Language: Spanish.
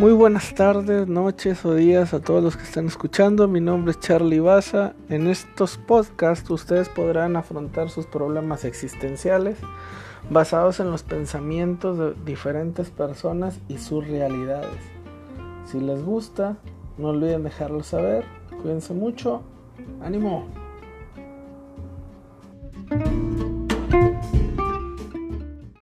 Muy buenas tardes, noches o días a todos los que están escuchando. Mi nombre es Charlie Baza. En estos podcasts ustedes podrán afrontar sus problemas existenciales basados en los pensamientos de diferentes personas y sus realidades. Si les gusta, no olviden dejarlo saber. Cuídense mucho. ánimo.